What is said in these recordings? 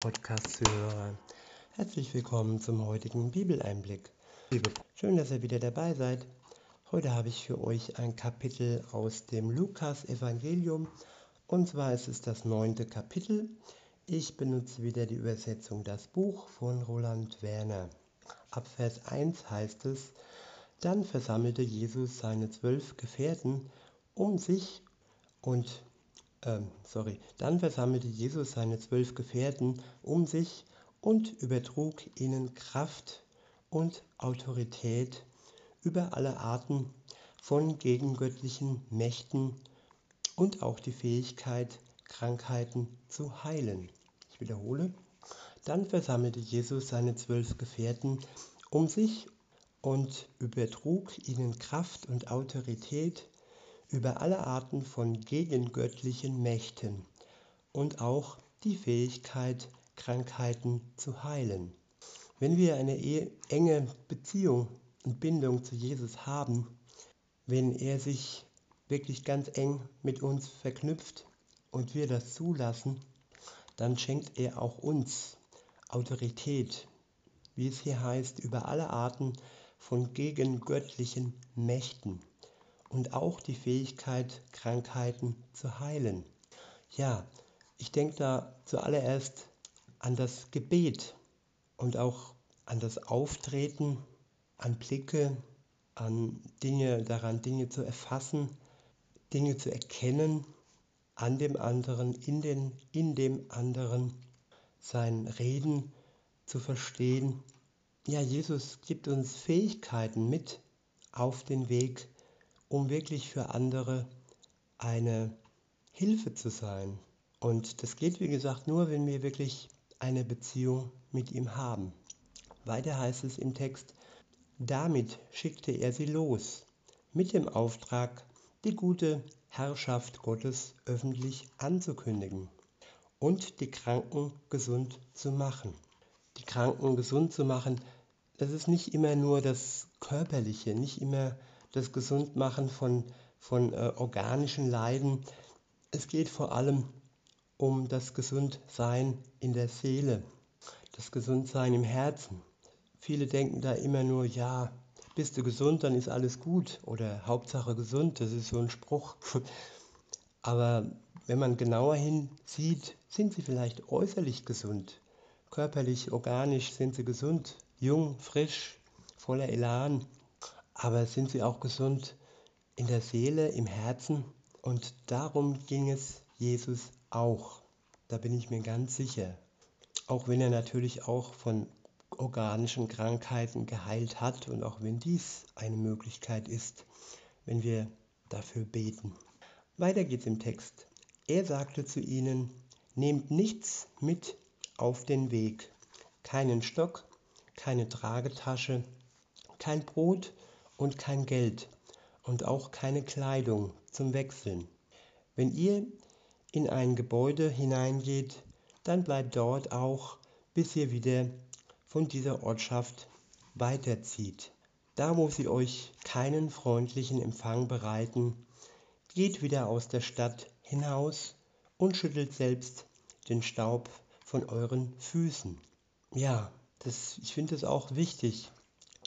Podcast-Zuhörer. Herzlich willkommen zum heutigen Bibeleinblick. Schön, dass ihr wieder dabei seid. Heute habe ich für euch ein Kapitel aus dem Lukas-Evangelium und zwar ist es das neunte Kapitel. Ich benutze wieder die Übersetzung Das Buch von Roland Werner. Ab Vers 1 heißt es, dann versammelte Jesus seine zwölf Gefährten um sich und ähm, sorry, dann versammelte Jesus seine zwölf Gefährten um sich und übertrug ihnen Kraft und Autorität über alle Arten von gegengöttlichen Mächten und auch die Fähigkeit, Krankheiten zu heilen. Ich wiederhole. Dann versammelte Jesus seine zwölf Gefährten um sich und übertrug ihnen Kraft und Autorität über alle Arten von gegengöttlichen Mächten und auch die Fähigkeit, Krankheiten zu heilen. Wenn wir eine e-, enge Beziehung und Bindung zu Jesus haben, wenn er sich wirklich ganz eng mit uns verknüpft und wir das zulassen, dann schenkt er auch uns Autorität, wie es hier heißt, über alle Arten von gegengöttlichen Mächten und auch die Fähigkeit, Krankheiten zu heilen. Ja, ich denke da zuallererst an das Gebet und auch an das Auftreten, an Blicke, an Dinge, daran Dinge zu erfassen, Dinge zu erkennen, an dem anderen, in, den, in dem anderen, sein Reden zu verstehen. Ja, Jesus gibt uns Fähigkeiten mit auf den Weg, um wirklich für andere eine Hilfe zu sein. Und das geht, wie gesagt, nur, wenn wir wirklich eine Beziehung mit ihm haben. Weiter heißt es im Text, damit schickte er sie los, mit dem Auftrag, die gute Herrschaft Gottes öffentlich anzukündigen und die Kranken gesund zu machen. Die Kranken gesund zu machen, das ist nicht immer nur das Körperliche, nicht immer das Gesundmachen von, von äh, organischen Leiden. Es geht vor allem um das Gesundsein in der Seele, das Gesundsein im Herzen. Viele denken da immer nur, ja, bist du gesund, dann ist alles gut oder Hauptsache gesund, das ist so ein Spruch. Aber wenn man genauer hinsieht, sind sie vielleicht äußerlich gesund. Körperlich, organisch sind sie gesund, jung, frisch, voller Elan aber sind sie auch gesund in der Seele, im Herzen? Und darum ging es Jesus auch. Da bin ich mir ganz sicher. Auch wenn er natürlich auch von organischen Krankheiten geheilt hat und auch wenn dies eine Möglichkeit ist, wenn wir dafür beten. Weiter geht's im Text. Er sagte zu ihnen, nehmt nichts mit auf den Weg, keinen Stock, keine Tragetasche, kein Brot und kein Geld und auch keine Kleidung zum Wechseln. Wenn ihr in ein Gebäude hineingeht, dann bleibt dort auch, bis ihr wieder von dieser Ortschaft weiterzieht. Da, wo sie euch keinen freundlichen Empfang bereiten, geht wieder aus der Stadt hinaus und schüttelt selbst den Staub von euren Füßen. Ja, das, ich finde es auch wichtig,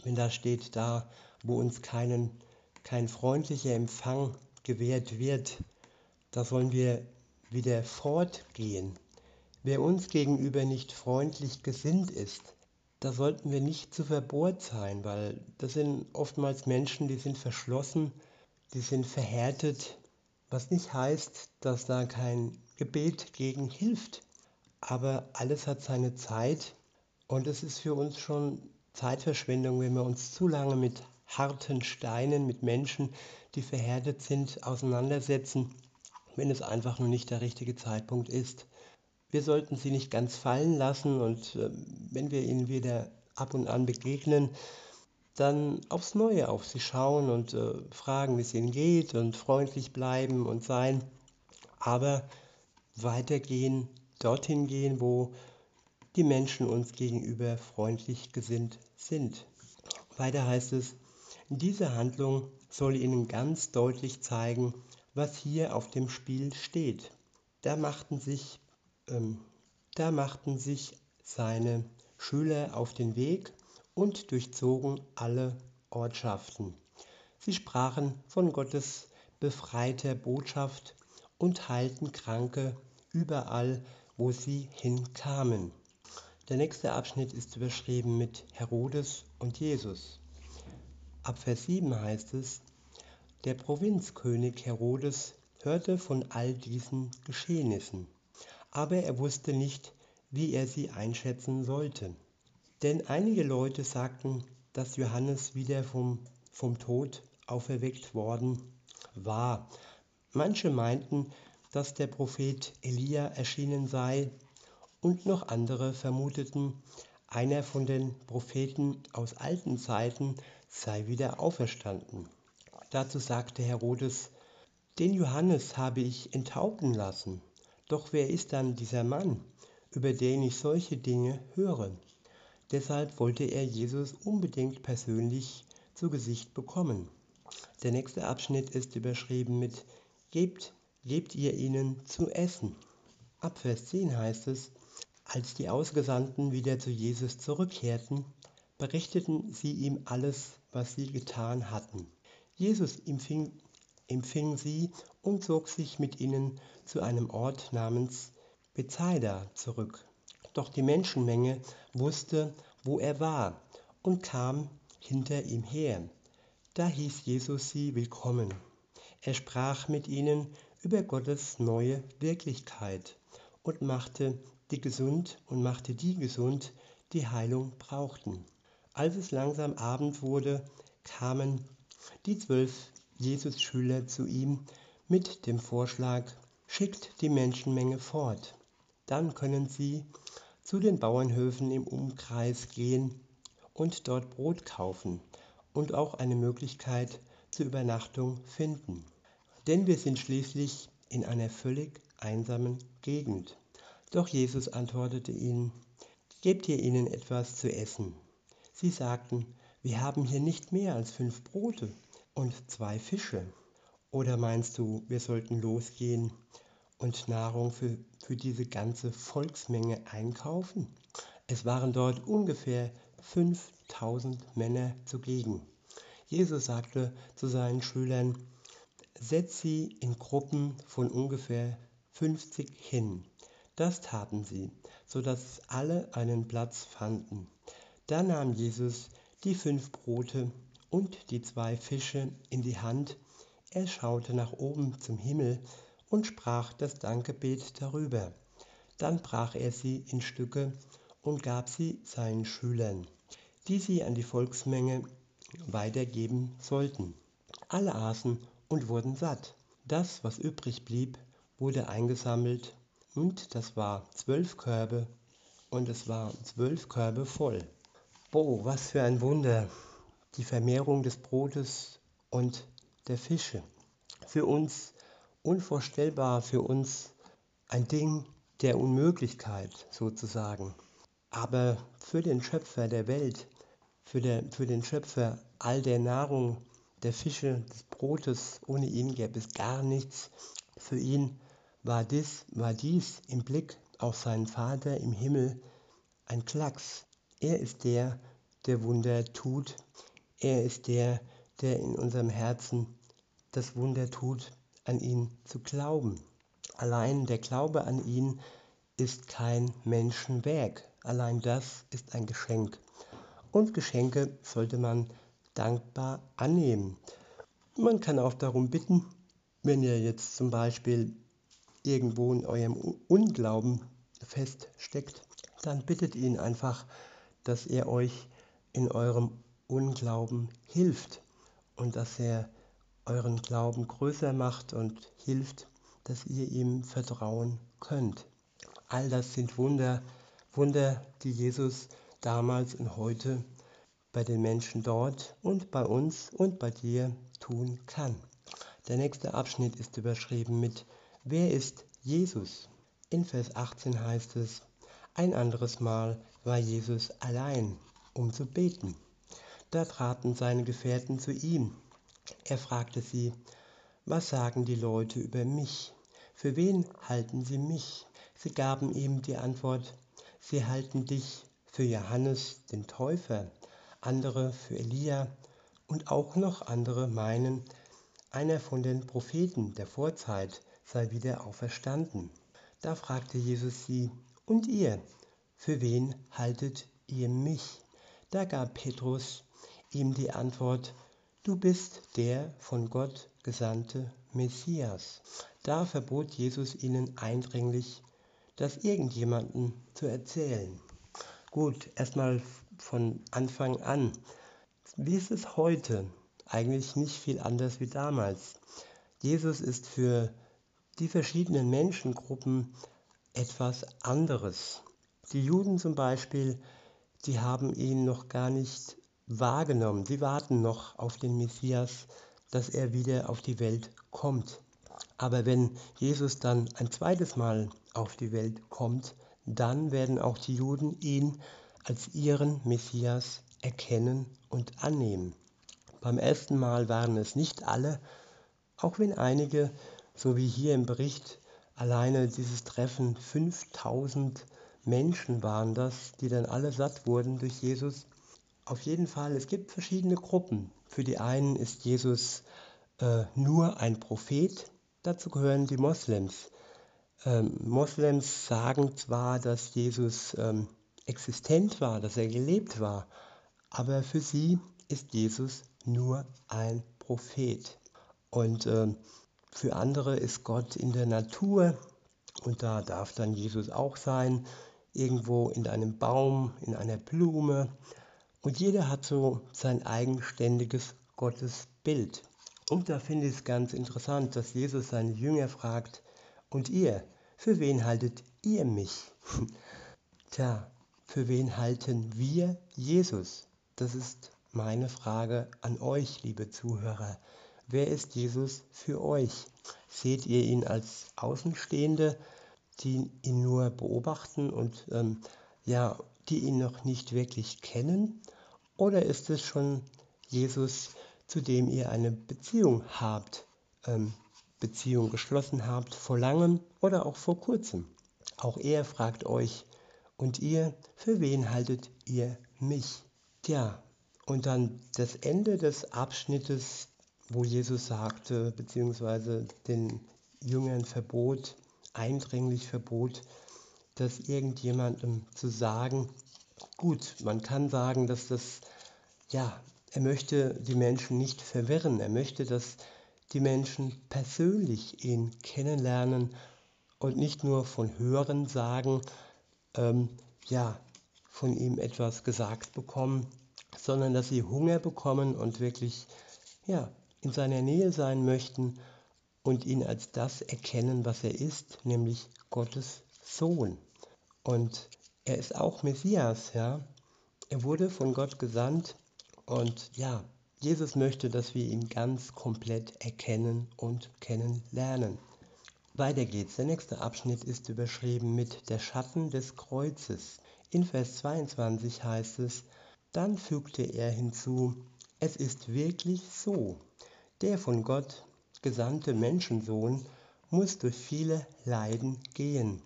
wenn da steht, da wo uns keinen, kein freundlicher Empfang gewährt wird, da sollen wir wieder fortgehen. Wer uns gegenüber nicht freundlich gesinnt ist, da sollten wir nicht zu verbohrt sein, weil das sind oftmals Menschen, die sind verschlossen, die sind verhärtet, was nicht heißt, dass da kein Gebet gegen hilft. Aber alles hat seine Zeit und es ist für uns schon Zeitverschwendung, wenn wir uns zu lange mit harten Steinen, mit Menschen, die verhärtet sind, auseinandersetzen, wenn es einfach nur nicht der richtige Zeitpunkt ist. Wir sollten sie nicht ganz fallen lassen und äh, wenn wir ihnen wieder ab und an begegnen, dann aufs Neue auf sie schauen und äh, fragen, wie es ihnen geht und freundlich bleiben und sein. Aber weitergehen, dorthin gehen, wo die Menschen uns gegenüber freundlich gesinnt sind. Weiter heißt es, diese Handlung soll ihnen ganz deutlich zeigen, was hier auf dem Spiel steht. Da machten sich ähm, Da machten sich seine Schüler auf den Weg und durchzogen alle Ortschaften. Sie sprachen von Gottes befreiter Botschaft und heilten Kranke überall, wo sie hinkamen. Der nächste Abschnitt ist überschrieben mit Herodes und Jesus. Ab Vers 7 heißt es, der Provinzkönig Herodes hörte von all diesen Geschehnissen, aber er wusste nicht, wie er sie einschätzen sollte. Denn einige Leute sagten, dass Johannes wieder vom, vom Tod auferweckt worden war. Manche meinten, dass der Prophet Elia erschienen sei und noch andere vermuteten, einer von den Propheten aus alten Zeiten sei wieder auferstanden. Dazu sagte Herodes, den Johannes habe ich enthaupten lassen. Doch wer ist dann dieser Mann, über den ich solche Dinge höre? Deshalb wollte er Jesus unbedingt persönlich zu Gesicht bekommen. Der nächste Abschnitt ist überschrieben mit Gebt, gebt ihr ihnen zu essen. Ab Vers 10 heißt es, als die Ausgesandten wieder zu Jesus zurückkehrten, berichteten sie ihm alles, was sie getan hatten. Jesus empfing, empfing sie und zog sich mit ihnen zu einem Ort namens Bethsaida zurück. Doch die Menschenmenge wusste, wo er war und kam hinter ihm her. Da hieß Jesus sie willkommen. Er sprach mit ihnen über Gottes neue Wirklichkeit und machte die gesund und machte die gesund, die Heilung brauchten. Als es langsam Abend wurde, kamen die zwölf Jesus-Schüler zu ihm mit dem Vorschlag, schickt die Menschenmenge fort. Dann können sie zu den Bauernhöfen im Umkreis gehen und dort Brot kaufen und auch eine Möglichkeit zur Übernachtung finden. Denn wir sind schließlich in einer völlig einsamen Gegend. Doch Jesus antwortete ihnen, Gebt ihr ihnen etwas zu essen. Sie sagten, wir haben hier nicht mehr als fünf Brote und zwei Fische. Oder meinst du, wir sollten losgehen und Nahrung für, für diese ganze Volksmenge einkaufen? Es waren dort ungefähr 5000 Männer zugegen. Jesus sagte zu seinen Schülern, setzt sie in Gruppen von ungefähr 50 hin. Das taten sie, so dass alle einen Platz fanden. Da nahm Jesus die fünf Brote und die zwei Fische in die Hand. Er schaute nach oben zum Himmel und sprach das Dankgebet darüber. Dann brach er sie in Stücke und gab sie seinen Schülern die sie an die Volksmenge weitergeben sollten. Alle aßen und wurden satt. Das, was übrig blieb, wurde eingesammelt und das war zwölf Körbe und es waren zwölf Körbe voll. Boah, was für ein Wunder! Die Vermehrung des Brotes und der Fische. Für uns unvorstellbar, für uns ein Ding der Unmöglichkeit sozusagen. Aber für den Schöpfer der Welt für, der, für den Schöpfer all der Nahrung, der Fische, des Brotes, ohne ihn gäbe es gar nichts. Für ihn war dies, war dies im Blick auf seinen Vater im Himmel ein Klacks. Er ist der, der Wunder tut. Er ist der, der in unserem Herzen das Wunder tut, an ihn zu glauben. Allein der Glaube an ihn ist kein Menschenwerk. Allein das ist ein Geschenk und Geschenke sollte man dankbar annehmen. Man kann auch darum bitten, wenn ihr jetzt zum Beispiel irgendwo in eurem Unglauben feststeckt, dann bittet ihn einfach, dass er euch in eurem Unglauben hilft und dass er euren Glauben größer macht und hilft, dass ihr ihm vertrauen könnt. All das sind Wunder, Wunder, die Jesus damals und heute bei den Menschen dort und bei uns und bei dir tun kann. Der nächste Abschnitt ist überschrieben mit Wer ist Jesus? In Vers 18 heißt es, ein anderes Mal war Jesus allein, um zu beten. Da traten seine Gefährten zu ihm. Er fragte sie, was sagen die Leute über mich? Für wen halten sie mich? Sie gaben ihm die Antwort, sie halten dich für Johannes den Täufer, andere für Elia und auch noch andere meinen, einer von den Propheten der Vorzeit sei wieder auferstanden. Da fragte Jesus sie, und ihr, für wen haltet ihr mich? Da gab Petrus ihm die Antwort, du bist der von Gott gesandte Messias. Da verbot Jesus ihnen eindringlich, das irgendjemandem zu erzählen. Gut, erstmal von Anfang an. Wie ist es heute? Eigentlich nicht viel anders wie damals. Jesus ist für die verschiedenen Menschengruppen etwas anderes. Die Juden zum Beispiel, die haben ihn noch gar nicht wahrgenommen. Sie warten noch auf den Messias, dass er wieder auf die Welt kommt. Aber wenn Jesus dann ein zweites Mal auf die Welt kommt, dann werden auch die Juden ihn als ihren Messias erkennen und annehmen. Beim ersten Mal waren es nicht alle, auch wenn einige, so wie hier im Bericht, alleine dieses Treffen 5000 Menschen waren das, die dann alle satt wurden durch Jesus. Auf jeden Fall, es gibt verschiedene Gruppen. Für die einen ist Jesus äh, nur ein Prophet, dazu gehören die Moslems. Ähm, Moslems sagen zwar, dass Jesus ähm, existent war, dass er gelebt war, aber für sie ist Jesus nur ein Prophet. Und äh, für andere ist Gott in der Natur und da darf dann Jesus auch sein irgendwo in einem Baum, in einer Blume. Und jeder hat so sein eigenständiges Gottesbild. Und da finde ich es ganz interessant, dass Jesus seine Jünger fragt, und ihr, für wen haltet ihr mich? Tja, für wen halten wir Jesus? Das ist meine Frage an euch, liebe Zuhörer. Wer ist Jesus für euch? Seht ihr ihn als Außenstehende, die ihn nur beobachten und ähm, ja, die ihn noch nicht wirklich kennen? Oder ist es schon Jesus, zu dem ihr eine Beziehung habt, ähm, Beziehung geschlossen habt vor langem oder auch vor kurzem? Auch er fragt euch, und ihr, für wen haltet ihr mich? Tja, und dann das Ende des Abschnittes, wo Jesus sagte, beziehungsweise den Jüngern verbot, eindringlich verbot, das irgendjemandem zu sagen. Gut, man kann sagen, dass das, ja, er möchte die Menschen nicht verwirren. Er möchte, dass die Menschen persönlich ihn kennenlernen und nicht nur von Hören sagen, ähm, ja, von ihm etwas gesagt bekommen, sondern dass sie Hunger bekommen und wirklich, ja, in seiner Nähe sein möchten und ihn als das erkennen, was er ist, nämlich Gottes Sohn. Und er ist auch Messias, ja. Er wurde von Gott gesandt und ja, Jesus möchte, dass wir ihn ganz komplett erkennen und kennenlernen. Weiter geht's. Der nächste Abschnitt ist überschrieben mit der Schatten des Kreuzes. In Vers 22 heißt es, dann fügte er hinzu, es ist wirklich so, der von Gott gesandte Menschensohn muss durch viele Leiden gehen.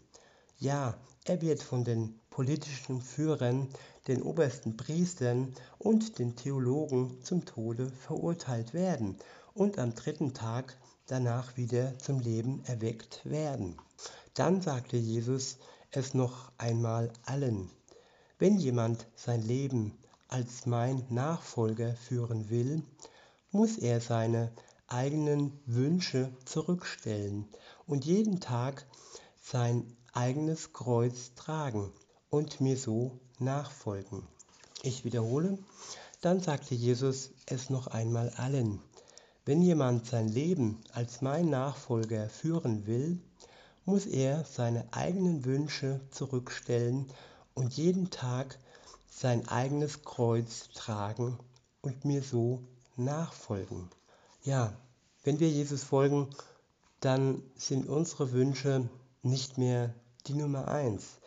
Ja, er wird von den politischen Führern, den obersten Priestern und den Theologen zum Tode verurteilt werden und am dritten Tag danach wieder zum Leben erweckt werden. Dann sagte Jesus es noch einmal allen. Wenn jemand sein Leben als mein Nachfolger führen will, muss er seine eigenen Wünsche zurückstellen und jeden Tag sein eigenes Kreuz tragen und mir so nachfolgen. Ich wiederhole, dann sagte Jesus es noch einmal allen. Wenn jemand sein Leben als mein Nachfolger führen will, muss er seine eigenen Wünsche zurückstellen und jeden Tag sein eigenes Kreuz tragen und mir so nachfolgen. Ja, wenn wir Jesus folgen, dann sind unsere Wünsche nicht mehr die Nummer eins.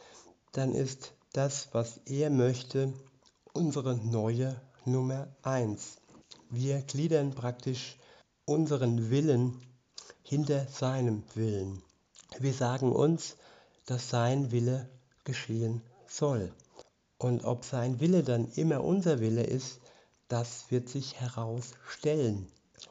Dann ist das, was er möchte, unsere neue Nummer eins. Wir gliedern praktisch unseren Willen hinter seinem Willen. Wir sagen uns, dass sein Wille geschehen soll. Und ob sein Wille dann immer unser Wille ist, das wird sich herausstellen.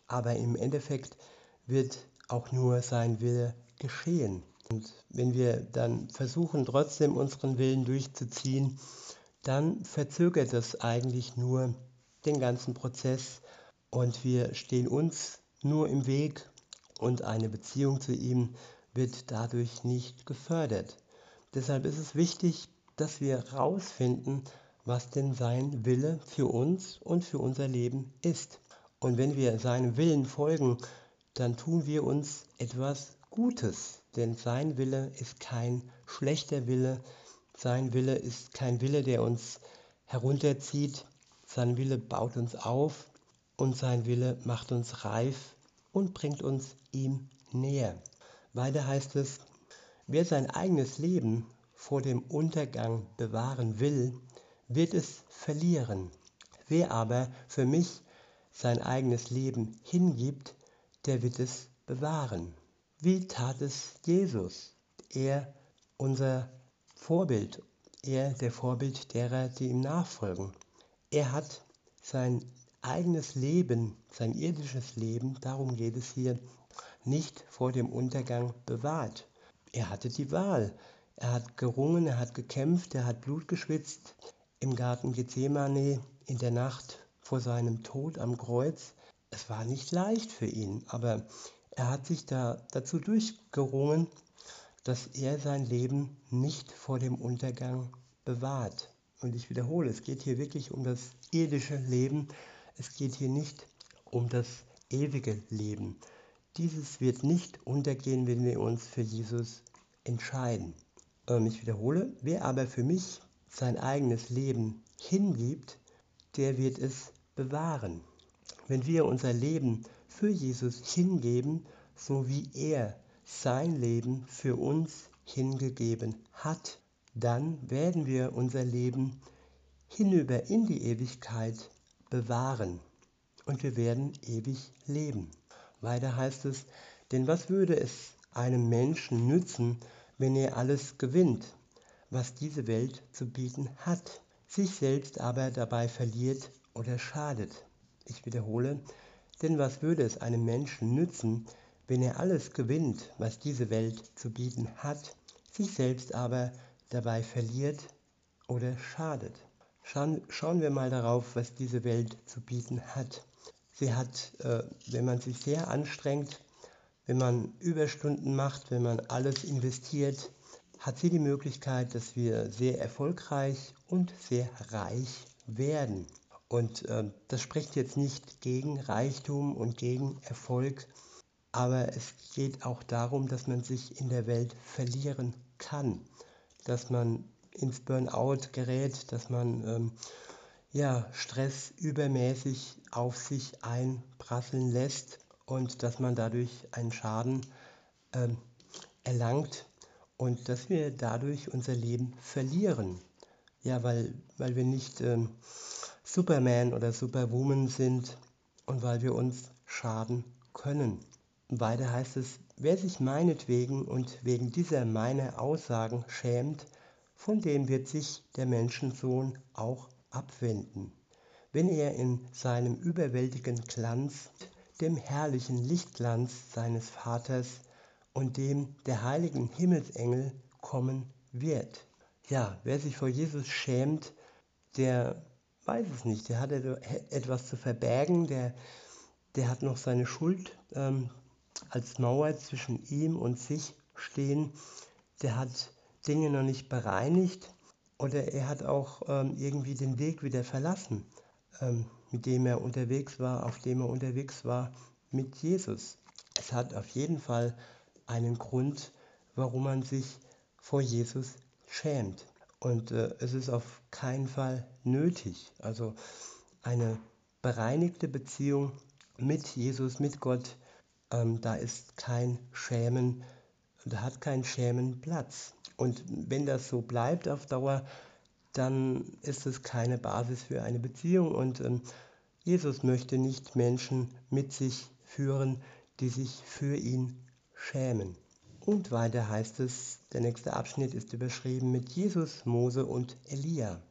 Aber im Endeffekt wird auch nur sein Wille geschehen. Und wenn wir dann versuchen, trotzdem unseren Willen durchzuziehen, dann verzögert das eigentlich nur den ganzen Prozess und wir stehen uns nur im Weg und eine Beziehung zu ihm wird dadurch nicht gefördert. Deshalb ist es wichtig, dass wir herausfinden, was denn sein Wille für uns und für unser Leben ist. Und wenn wir seinem Willen folgen, dann tun wir uns etwas Gutes, denn sein Wille ist kein schlechter Wille, sein Wille ist kein Wille, der uns herunterzieht, sein Wille baut uns auf und sein Wille macht uns reif und bringt uns ihm näher. Weiter heißt es, wer sein eigenes Leben vor dem Untergang bewahren will, wird es verlieren. Wer aber für mich sein eigenes Leben hingibt, der wird es bewahren. Wie tat es Jesus? Er, unser Vorbild, er der Vorbild derer, die ihm nachfolgen. Er hat sein eigenes Leben, sein irdisches Leben, darum geht es hier, nicht vor dem Untergang bewahrt. Er hatte die Wahl. Er hat gerungen, er hat gekämpft, er hat Blut geschwitzt im Garten Gethsemane in der Nacht vor seinem Tod am Kreuz. Es war nicht leicht für ihn, aber er hat sich da dazu durchgerungen, dass er sein Leben nicht vor dem Untergang bewahrt. Und ich wiederhole, es geht hier wirklich um das irdische Leben. Es geht hier nicht um das ewige Leben. Dieses wird nicht untergehen, wenn wir uns für Jesus entscheiden. Ähm, ich wiederhole, wer aber für mich sein eigenes Leben hingibt, der wird es bewahren. Wenn wir unser Leben für Jesus hingeben, so wie er sein Leben für uns hingegeben hat, dann werden wir unser Leben hinüber in die Ewigkeit bewahren und wir werden ewig leben. Weiter heißt es, denn was würde es einem Menschen nützen, wenn er alles gewinnt, was diese Welt zu bieten hat, sich selbst aber dabei verliert oder schadet? Ich wiederhole, denn was würde es einem Menschen nützen, wenn er alles gewinnt, was diese Welt zu bieten hat, sich selbst aber dabei verliert oder schadet? Schauen, schauen wir mal darauf, was diese Welt zu bieten hat. Sie hat, äh, wenn man sich sehr anstrengt, wenn man Überstunden macht, wenn man alles investiert, hat sie die Möglichkeit, dass wir sehr erfolgreich und sehr reich werden. Und äh, das spricht jetzt nicht gegen Reichtum und gegen Erfolg, aber es geht auch darum, dass man sich in der Welt verlieren kann, dass man ins Burnout gerät, dass man ähm, ja, Stress übermäßig auf sich einprasseln lässt und dass man dadurch einen Schaden äh, erlangt und dass wir dadurch unser Leben verlieren. Ja, weil, weil wir nicht äh, Superman oder Superwoman sind und weil wir uns schaden können. weiter heißt es, wer sich meinetwegen und wegen dieser meiner Aussagen schämt, von dem wird sich der Menschensohn auch abwenden, wenn er in seinem überwältigenden Glanz, dem herrlichen Lichtglanz seines Vaters und dem der heiligen Himmelsengel kommen wird. Ja, wer sich vor Jesus schämt, der weiß es nicht, der hat etwas zu verbergen, der, der hat noch seine Schuld ähm, als Mauer zwischen ihm und sich stehen, der hat Dinge noch nicht bereinigt oder er hat auch ähm, irgendwie den Weg wieder verlassen, ähm, mit dem er unterwegs war, auf dem er unterwegs war mit Jesus. Es hat auf jeden Fall einen Grund, warum man sich vor Jesus schämt. Und äh, es ist auf keinen Fall nötig. Also eine bereinigte Beziehung mit Jesus, mit Gott, ähm, da ist kein Schämen, da hat kein Schämen Platz. Und wenn das so bleibt auf Dauer, dann ist es keine Basis für eine Beziehung. Und ähm, Jesus möchte nicht Menschen mit sich führen, die sich für ihn schämen. Und weiter heißt es, der nächste Abschnitt ist überschrieben mit Jesus, Mose und Elia.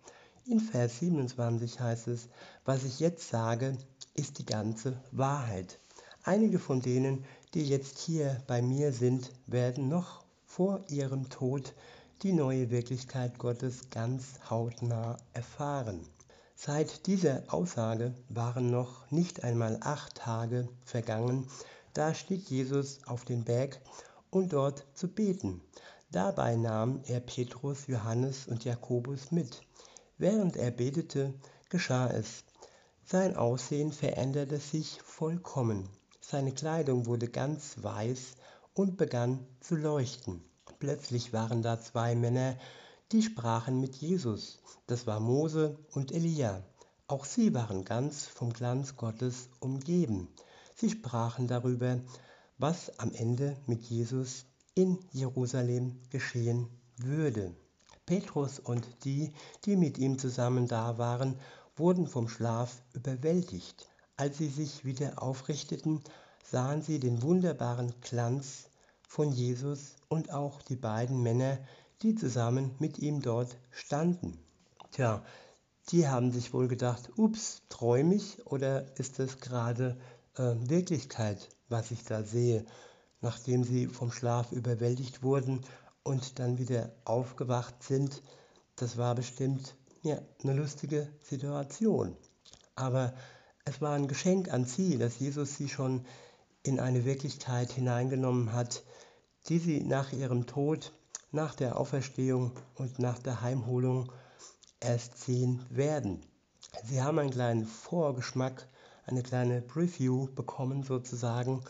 In Vers 27 heißt es, was ich jetzt sage, ist die ganze Wahrheit. Einige von denen, die jetzt hier bei mir sind, werden noch vor ihrem Tod die neue Wirklichkeit Gottes ganz hautnah erfahren. Seit dieser Aussage waren noch nicht einmal acht Tage vergangen, da stieg Jesus auf den Berg, um dort zu beten. Dabei nahm er Petrus, Johannes und Jakobus mit. Während er betete, geschah es. Sein Aussehen veränderte sich vollkommen. Seine Kleidung wurde ganz weiß und begann zu leuchten. Plötzlich waren da zwei Männer, die sprachen mit Jesus. Das war Mose und Elia. Auch sie waren ganz vom Glanz Gottes umgeben. Sie sprachen darüber, was am Ende mit Jesus in Jerusalem geschehen würde. Petrus und die, die mit ihm zusammen da waren, wurden vom Schlaf überwältigt. Als sie sich wieder aufrichteten, sahen sie den wunderbaren Glanz von Jesus und auch die beiden Männer, die zusammen mit ihm dort standen. Tja, die haben sich wohl gedacht, ups, träume ich oder ist das gerade Wirklichkeit, was ich da sehe, nachdem sie vom Schlaf überwältigt wurden und dann wieder aufgewacht sind. Das war bestimmt ja, eine lustige Situation. Aber es war ein Geschenk an sie, dass Jesus sie schon in eine Wirklichkeit hineingenommen hat, die sie nach ihrem Tod, nach der Auferstehung und nach der Heimholung erst sehen werden. Sie haben einen kleinen Vorgeschmack, eine kleine Preview bekommen sozusagen.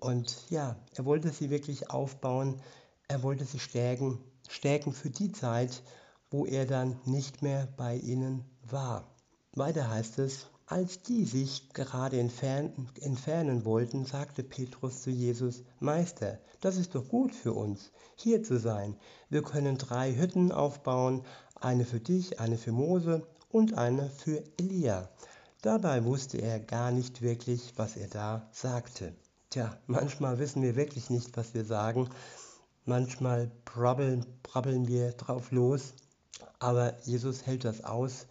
Und ja, er wollte sie wirklich aufbauen, er wollte sie stärken, stärken für die Zeit, wo er dann nicht mehr bei ihnen war. Weiter heißt es, als die sich gerade entfernen wollten, sagte Petrus zu Jesus, Meister, das ist doch gut für uns, hier zu sein. Wir können drei Hütten aufbauen, eine für dich, eine für Mose und eine für Elia. Dabei wusste er gar nicht wirklich, was er da sagte. Tja, manchmal wissen wir wirklich nicht, was wir sagen. Manchmal brabbeln, brabbeln wir drauf los, aber Jesus hält das aus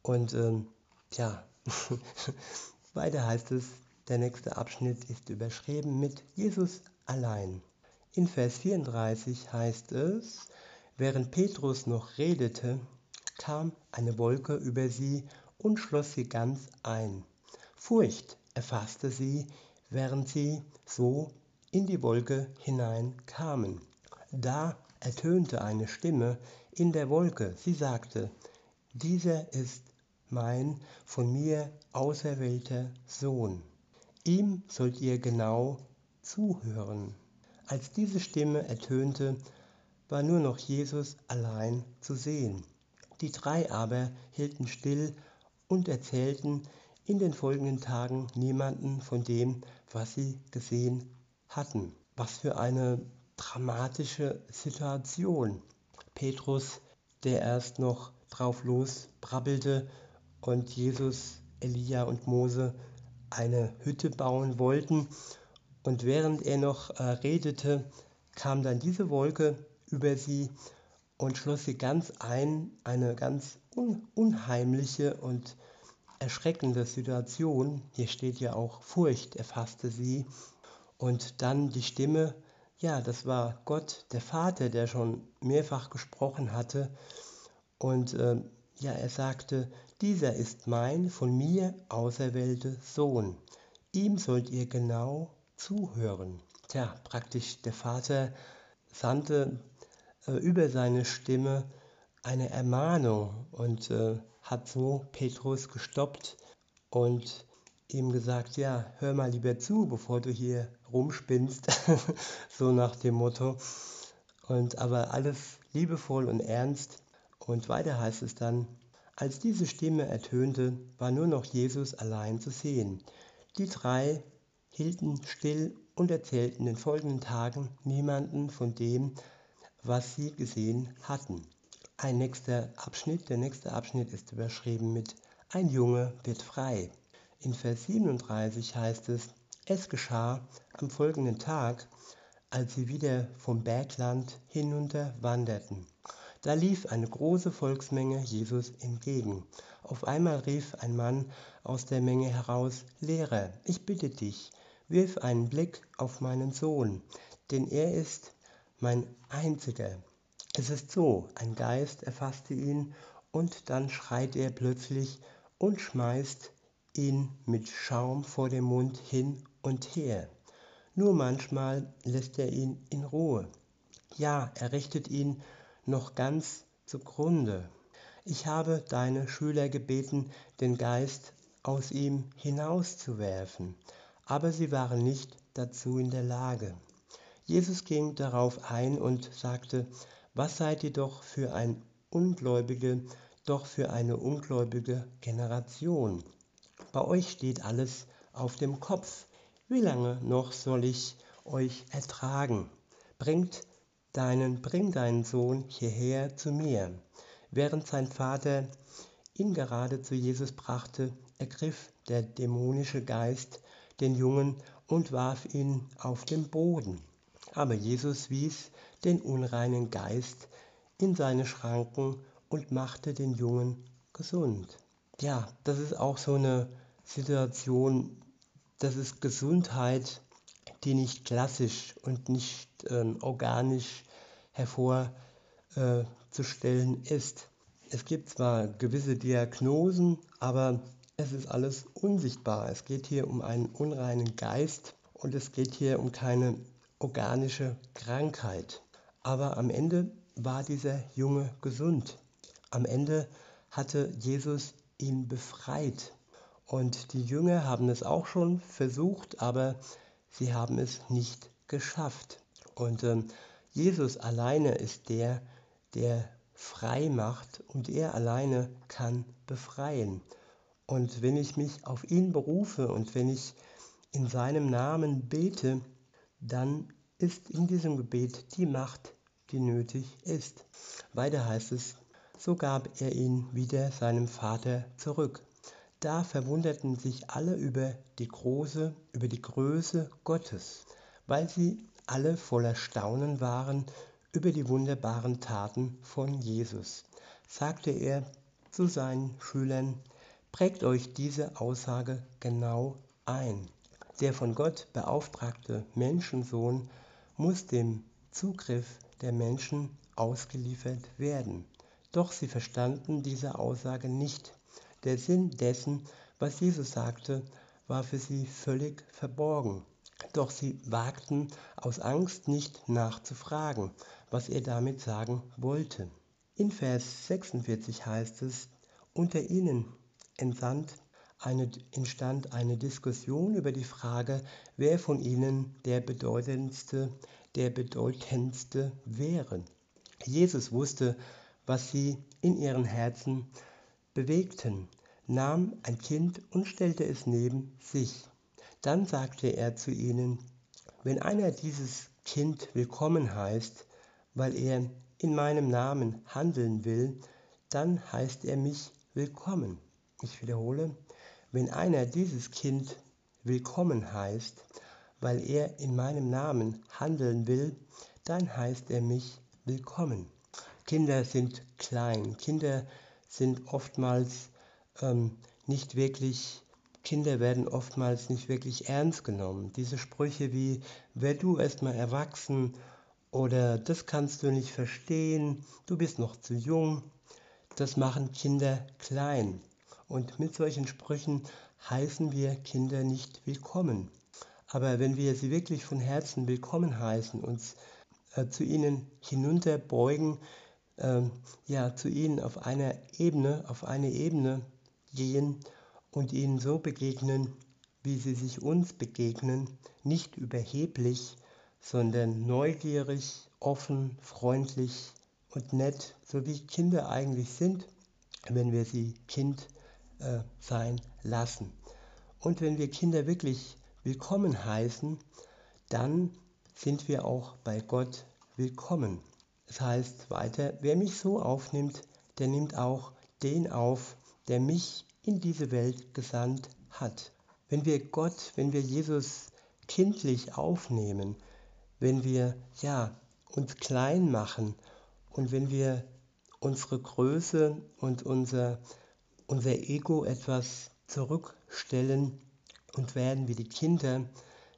und ähm, tja, Weiter heißt es, der nächste Abschnitt ist überschrieben mit Jesus allein. In Vers 34 heißt es, während Petrus noch redete, kam eine Wolke über sie und schloss sie ganz ein. Furcht erfasste sie, während sie so in die Wolke hineinkamen. Da ertönte eine Stimme in der Wolke. Sie sagte, dieser ist mein von mir auserwählter Sohn. Ihm sollt ihr genau zuhören. Als diese Stimme ertönte, war nur noch Jesus allein zu sehen. Die drei aber hielten still und erzählten in den folgenden Tagen niemanden von dem, was sie gesehen hatten. Was für eine dramatische Situation. Petrus, der erst noch drauf los brabbelte und Jesus, Elia und Mose eine Hütte bauen wollten. Und während er noch äh, redete, kam dann diese Wolke über sie und schloss sie ganz ein, eine ganz un unheimliche und erschreckende Situation. Hier steht ja auch Furcht erfasste sie. Und dann die Stimme, ja, das war Gott, der Vater, der schon mehrfach gesprochen hatte. Und äh, ja, er sagte, dieser ist mein von mir auserwählte Sohn. Ihm sollt ihr genau zuhören. Tja, praktisch der Vater sandte äh, über seine Stimme eine Ermahnung und äh, hat so Petrus gestoppt und ihm gesagt, ja, hör mal lieber zu, bevor du hier rumspinnst, so nach dem Motto. Und aber alles liebevoll und ernst. Und weiter heißt es dann, als diese Stimme ertönte, war nur noch Jesus allein zu sehen. Die drei hielten still und erzählten den folgenden Tagen niemanden von dem, was sie gesehen hatten. Ein nächster Abschnitt, der nächste Abschnitt ist überschrieben mit Ein Junge wird frei. In Vers 37 heißt es, es geschah am folgenden Tag, als sie wieder vom Bergland hinunter wanderten. Da lief eine große Volksmenge Jesus entgegen. Auf einmal rief ein Mann aus der Menge heraus, Lehrer, ich bitte dich, wirf einen Blick auf meinen Sohn, denn er ist mein einziger. Es ist so, ein Geist erfasste ihn und dann schreit er plötzlich und schmeißt ihn mit Schaum vor dem Mund hin und her. Nur manchmal lässt er ihn in Ruhe. Ja, er richtet ihn noch ganz zugrunde. Ich habe deine Schüler gebeten, den Geist aus ihm hinauszuwerfen, aber sie waren nicht dazu in der Lage. Jesus ging darauf ein und sagte, was seid ihr doch für ein ungläubige, doch für eine ungläubige Generation. Bei euch steht alles auf dem Kopf. Wie lange noch soll ich euch ertragen? Bringt deinen, bring deinen Sohn hierher zu mir. Während sein Vater ihn gerade zu Jesus brachte, ergriff der dämonische Geist den Jungen und warf ihn auf den Boden. Aber Jesus wies den unreinen Geist in seine Schranken und machte den Jungen gesund. Ja, das ist auch so eine Situation, das ist Gesundheit, die nicht klassisch und nicht ähm, organisch hervorzustellen äh, ist. Es gibt zwar gewisse Diagnosen, aber es ist alles unsichtbar. Es geht hier um einen unreinen Geist und es geht hier um keine organische Krankheit. Aber am Ende war dieser Junge gesund. Am Ende hatte Jesus ihn befreit. Und die Jünger haben es auch schon versucht, aber sie haben es nicht geschafft. Und ähm, Jesus alleine ist der, der frei macht und er alleine kann befreien. Und wenn ich mich auf ihn berufe und wenn ich in seinem Namen bete, dann ist in diesem Gebet die Macht, die nötig ist. Weiter heißt es, so gab er ihn wieder seinem Vater zurück. Da verwunderten sich alle über die große, über die Größe Gottes, weil sie alle voller Staunen waren über die wunderbaren Taten von Jesus. Sagte er zu seinen Schülern, prägt euch diese Aussage genau ein. Der von Gott beauftragte Menschensohn muss dem Zugriff der Menschen ausgeliefert werden. Doch sie verstanden diese Aussage nicht. Der Sinn dessen, was Jesus sagte, war für sie völlig verborgen. Doch sie wagten aus Angst nicht nachzufragen, was er damit sagen wollte. In Vers 46 heißt es, unter ihnen entstand eine, entstand eine Diskussion über die Frage, wer von ihnen der bedeutendste, der bedeutendste wäre. Jesus wusste, was sie in ihren Herzen bewegten, nahm ein Kind und stellte es neben sich. Dann sagte er zu ihnen, wenn einer dieses Kind willkommen heißt, weil er in meinem Namen handeln will, dann heißt er mich willkommen. Ich wiederhole, wenn einer dieses Kind willkommen heißt, weil er in meinem Namen handeln will, dann heißt er mich willkommen. Kinder sind klein, Kinder sind oftmals ähm, nicht wirklich, Kinder werden oftmals nicht wirklich ernst genommen. Diese Sprüche wie, wer du erstmal erwachsen oder das kannst du nicht verstehen, du bist noch zu jung, das machen Kinder klein. Und mit solchen Sprüchen heißen wir Kinder nicht willkommen. Aber wenn wir sie wirklich von Herzen willkommen heißen, uns äh, zu ihnen hinunterbeugen, äh, ja, zu ihnen auf einer Ebene, auf eine Ebene gehen und ihnen so begegnen, wie sie sich uns begegnen, nicht überheblich, sondern neugierig, offen, freundlich und nett, so wie Kinder eigentlich sind, wenn wir sie Kind äh, sein lassen. Und wenn wir Kinder wirklich willkommen heißen, dann sind wir auch bei Gott willkommen. Es heißt weiter, wer mich so aufnimmt, der nimmt auch den auf, der mich in diese Welt gesandt hat. Wenn wir Gott, wenn wir Jesus kindlich aufnehmen, wenn wir ja uns klein machen und wenn wir unsere Größe und unser, unser Ego etwas zurückstellen und werden wie die Kinder,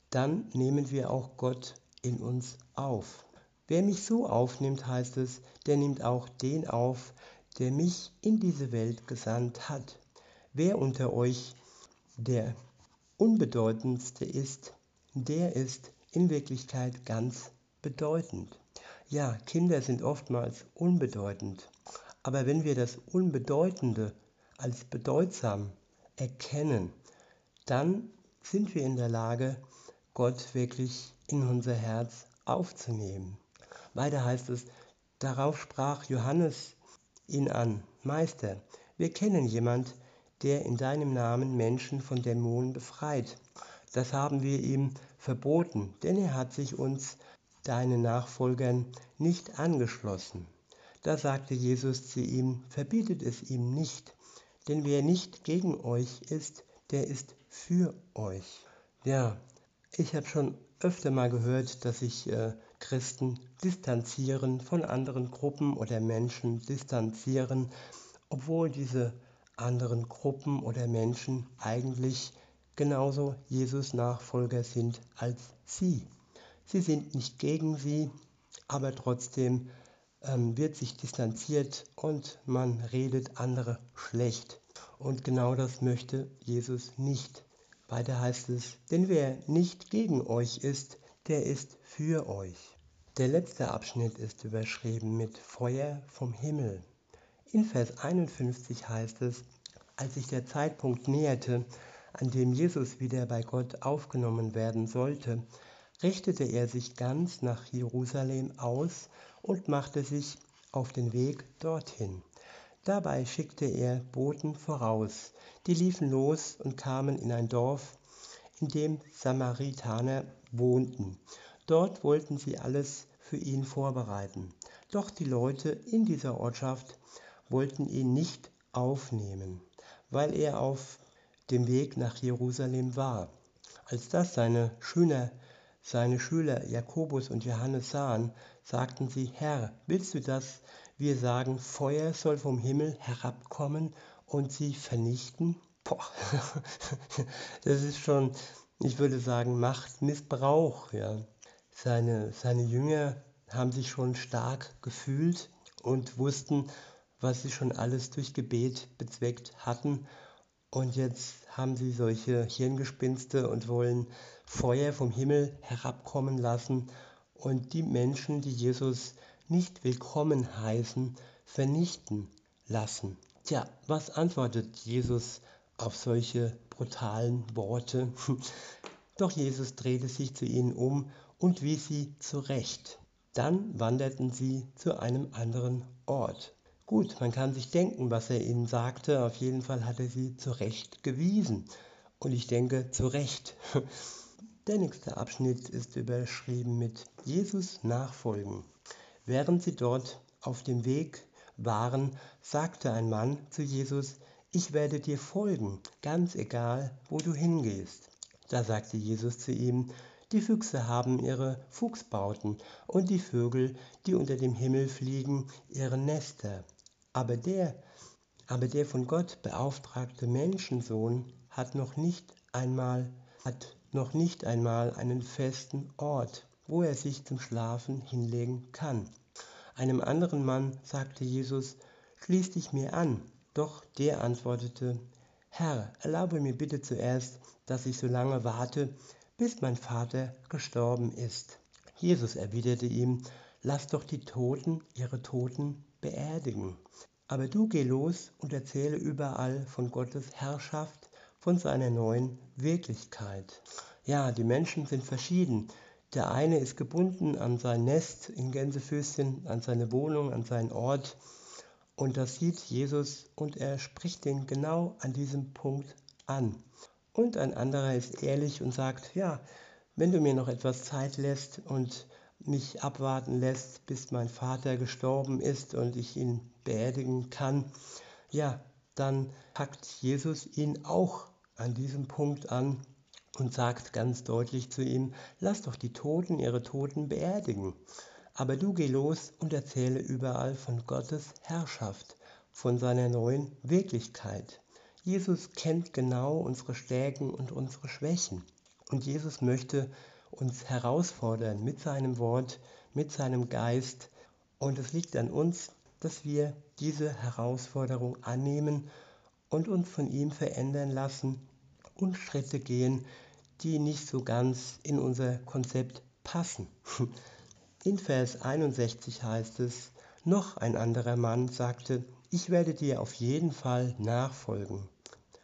dann nehmen wir auch Gott in uns auf. Wer mich so aufnimmt, heißt es, der nimmt auch den auf, der mich in diese Welt gesandt hat. Wer unter euch der unbedeutendste ist, der ist in Wirklichkeit ganz bedeutend. Ja, Kinder sind oftmals unbedeutend, aber wenn wir das Unbedeutende als bedeutsam erkennen, dann sind wir in der Lage, Gott wirklich in unser Herz aufzunehmen. Weiter heißt es, darauf sprach Johannes ihn an, Meister, wir kennen jemand, der in deinem Namen Menschen von Dämonen befreit. Das haben wir ihm verboten, denn er hat sich uns, deinen Nachfolgern, nicht angeschlossen. Da sagte Jesus zu ihm, verbietet es ihm nicht, denn wer nicht gegen euch ist, der ist für euch. Ja, ich habe schon öfter mal gehört, dass sich äh, Christen distanzieren von anderen Gruppen oder Menschen distanzieren, obwohl diese anderen Gruppen oder Menschen eigentlich genauso Jesus Nachfolger sind als sie. Sie sind nicht gegen sie, aber trotzdem ähm, wird sich distanziert und man redet andere schlecht. Und genau das möchte Jesus nicht. Weiter heißt es, denn wer nicht gegen euch ist, der ist für euch. Der letzte Abschnitt ist überschrieben mit Feuer vom Himmel. In Vers 51 heißt es, als sich der Zeitpunkt näherte, an dem Jesus wieder bei Gott aufgenommen werden sollte, richtete er sich ganz nach Jerusalem aus und machte sich auf den Weg dorthin. Dabei schickte er Boten voraus, die liefen los und kamen in ein Dorf, in dem Samaritaner wohnten. Dort wollten sie alles für ihn vorbereiten. Doch die Leute in dieser Ortschaft wollten ihn nicht aufnehmen, weil er auf dem Weg nach Jerusalem war. Als das seine Schüler, seine Schüler Jakobus und Johannes sahen, sagten sie, Herr, willst du, dass wir sagen, Feuer soll vom Himmel herabkommen und sie vernichten? Boah, das ist schon, ich würde sagen, Machtmissbrauch. Ja. Seine, seine Jünger haben sich schon stark gefühlt und wussten, was sie schon alles durch Gebet bezweckt hatten. Und jetzt haben sie solche Hirngespinste und wollen Feuer vom Himmel herabkommen lassen und die Menschen, die Jesus nicht willkommen heißen, vernichten lassen. Tja, was antwortet Jesus auf solche brutalen Worte? Doch Jesus drehte sich zu ihnen um und wies sie zurecht. Dann wanderten sie zu einem anderen Ort. Gut, man kann sich denken, was er ihnen sagte. Auf jeden Fall hat er sie zurecht gewiesen. Und ich denke, zu Recht. Der nächste Abschnitt ist überschrieben mit Jesus nachfolgen. Während sie dort auf dem Weg waren, sagte ein Mann zu Jesus, ich werde dir folgen, ganz egal, wo du hingehst. Da sagte Jesus zu ihm, die Füchse haben ihre Fuchsbauten und die Vögel, die unter dem Himmel fliegen, ihre Nester. Aber der, aber der von Gott beauftragte Menschensohn hat noch nicht einmal, hat noch nicht einmal einen festen Ort, wo er sich zum Schlafen hinlegen kann. Einem anderen Mann sagte Jesus, schließ dich mir an. Doch der antwortete, Herr, erlaube mir bitte zuerst, dass ich so lange warte, bis mein Vater gestorben ist. Jesus erwiderte ihm, lass doch die Toten ihre Toten beerdigen. Aber du geh los und erzähle überall von Gottes Herrschaft, von seiner neuen Wirklichkeit. Ja, die Menschen sind verschieden. Der eine ist gebunden an sein Nest in Gänsefüßchen, an seine Wohnung, an seinen Ort. Und das sieht Jesus und er spricht ihn genau an diesem Punkt an. Und ein anderer ist ehrlich und sagt, ja, wenn du mir noch etwas Zeit lässt und mich abwarten lässt, bis mein Vater gestorben ist und ich ihn beerdigen kann, ja, dann packt Jesus ihn auch an diesem Punkt an und sagt ganz deutlich zu ihm, lass doch die Toten ihre Toten beerdigen. Aber du geh los und erzähle überall von Gottes Herrschaft, von seiner neuen Wirklichkeit. Jesus kennt genau unsere Stärken und unsere Schwächen. Und Jesus möchte uns herausfordern mit seinem Wort, mit seinem Geist. Und es liegt an uns, dass wir diese Herausforderung annehmen und uns von ihm verändern lassen und Schritte gehen, die nicht so ganz in unser Konzept passen. In Vers 61 heißt es, noch ein anderer Mann sagte, ich werde dir auf jeden Fall nachfolgen.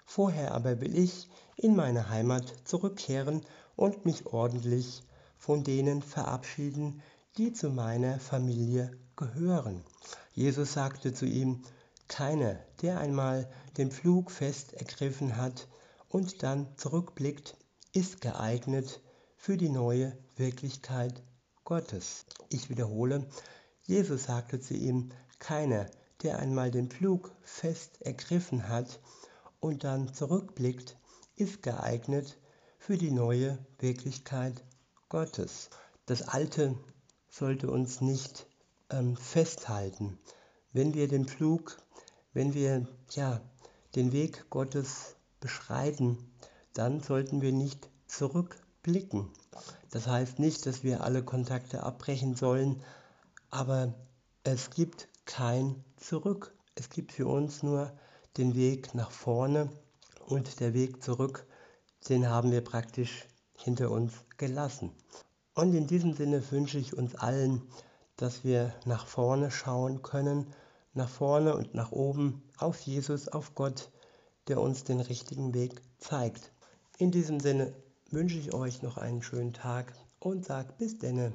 Vorher aber will ich in meine Heimat zurückkehren und mich ordentlich von denen verabschieden, die zu meiner Familie gehören. Jesus sagte zu ihm, keiner, der einmal den Pflug fest ergriffen hat und dann zurückblickt, ist geeignet für die neue Wirklichkeit Gottes. Ich wiederhole, Jesus sagte zu ihm, keiner, der einmal den Pflug fest ergriffen hat und dann zurückblickt, ist geeignet für die neue Wirklichkeit Gottes. Das Alte sollte uns nicht ähm, festhalten. Wenn wir den Pflug, wenn wir ja, den Weg Gottes beschreiten, dann sollten wir nicht zurückblicken. Das heißt nicht, dass wir alle Kontakte abbrechen sollen, aber es gibt kein Zurück. Es gibt für uns nur den Weg nach vorne und der Weg zurück, den haben wir praktisch hinter uns gelassen. Und in diesem Sinne wünsche ich uns allen, dass wir nach vorne schauen können, nach vorne und nach oben, auf Jesus, auf Gott, der uns den richtigen Weg zeigt. In diesem Sinne wünsche ich euch noch einen schönen Tag und sage bis denne.